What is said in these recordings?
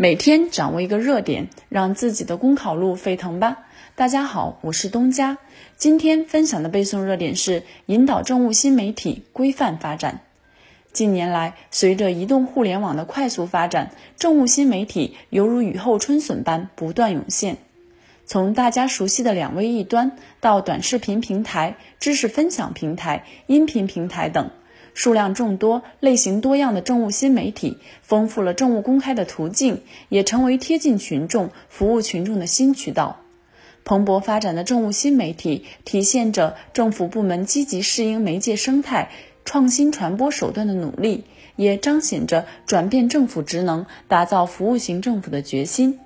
每天掌握一个热点，让自己的公考路沸腾吧！大家好，我是东家。今天分享的背诵热点是引导政务新媒体规范发展。近年来，随着移动互联网的快速发展，政务新媒体犹如雨后春笋般不断涌现。从大家熟悉的两微一端，到短视频平台、知识分享平台、音频平台等。数量众多、类型多样的政务新媒体，丰富了政务公开的途径，也成为贴近群众、服务群众的新渠道。蓬勃发展的政务新媒体，体现着政府部门积极适应媒介生态、创新传播手段的努力，也彰显着转变政府职能、打造服务型政府的决心。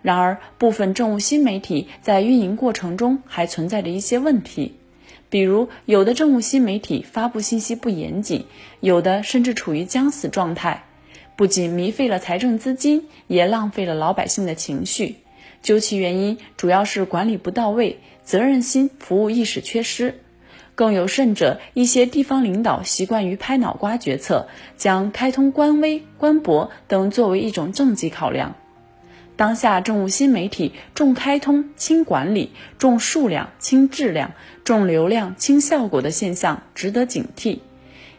然而，部分政务新媒体在运营过程中还存在着一些问题。比如，有的政务新媒体发布信息不严谨，有的甚至处于将死状态，不仅糜费了财政资金，也浪费了老百姓的情绪。究其原因，主要是管理不到位、责任心、服务意识缺失。更有甚者，一些地方领导习惯于拍脑瓜决策，将开通官微、官博等作为一种政绩考量。当下政务新媒体重开通轻管理、重数量轻质量、重流量轻效果的现象值得警惕。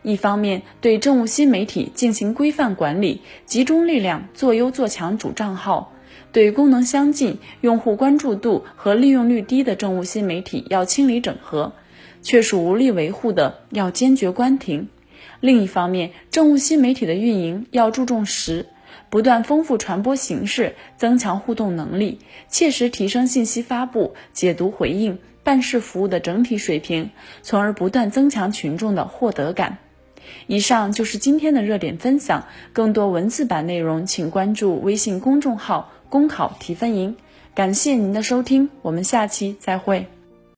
一方面，对政务新媒体进行规范管理，集中力量做优做强主账号；对功能相近、用户关注度和利用率低的政务新媒体要清理整合，确属无力维护的要坚决关停。另一方面，政务新媒体的运营要注重实。不断丰富传播形式，增强互动能力，切实提升信息发布、解读回应、办事服务的整体水平，从而不断增强群众的获得感。以上就是今天的热点分享，更多文字版内容请关注微信公众号“公考提分营”。感谢您的收听，我们下期再会。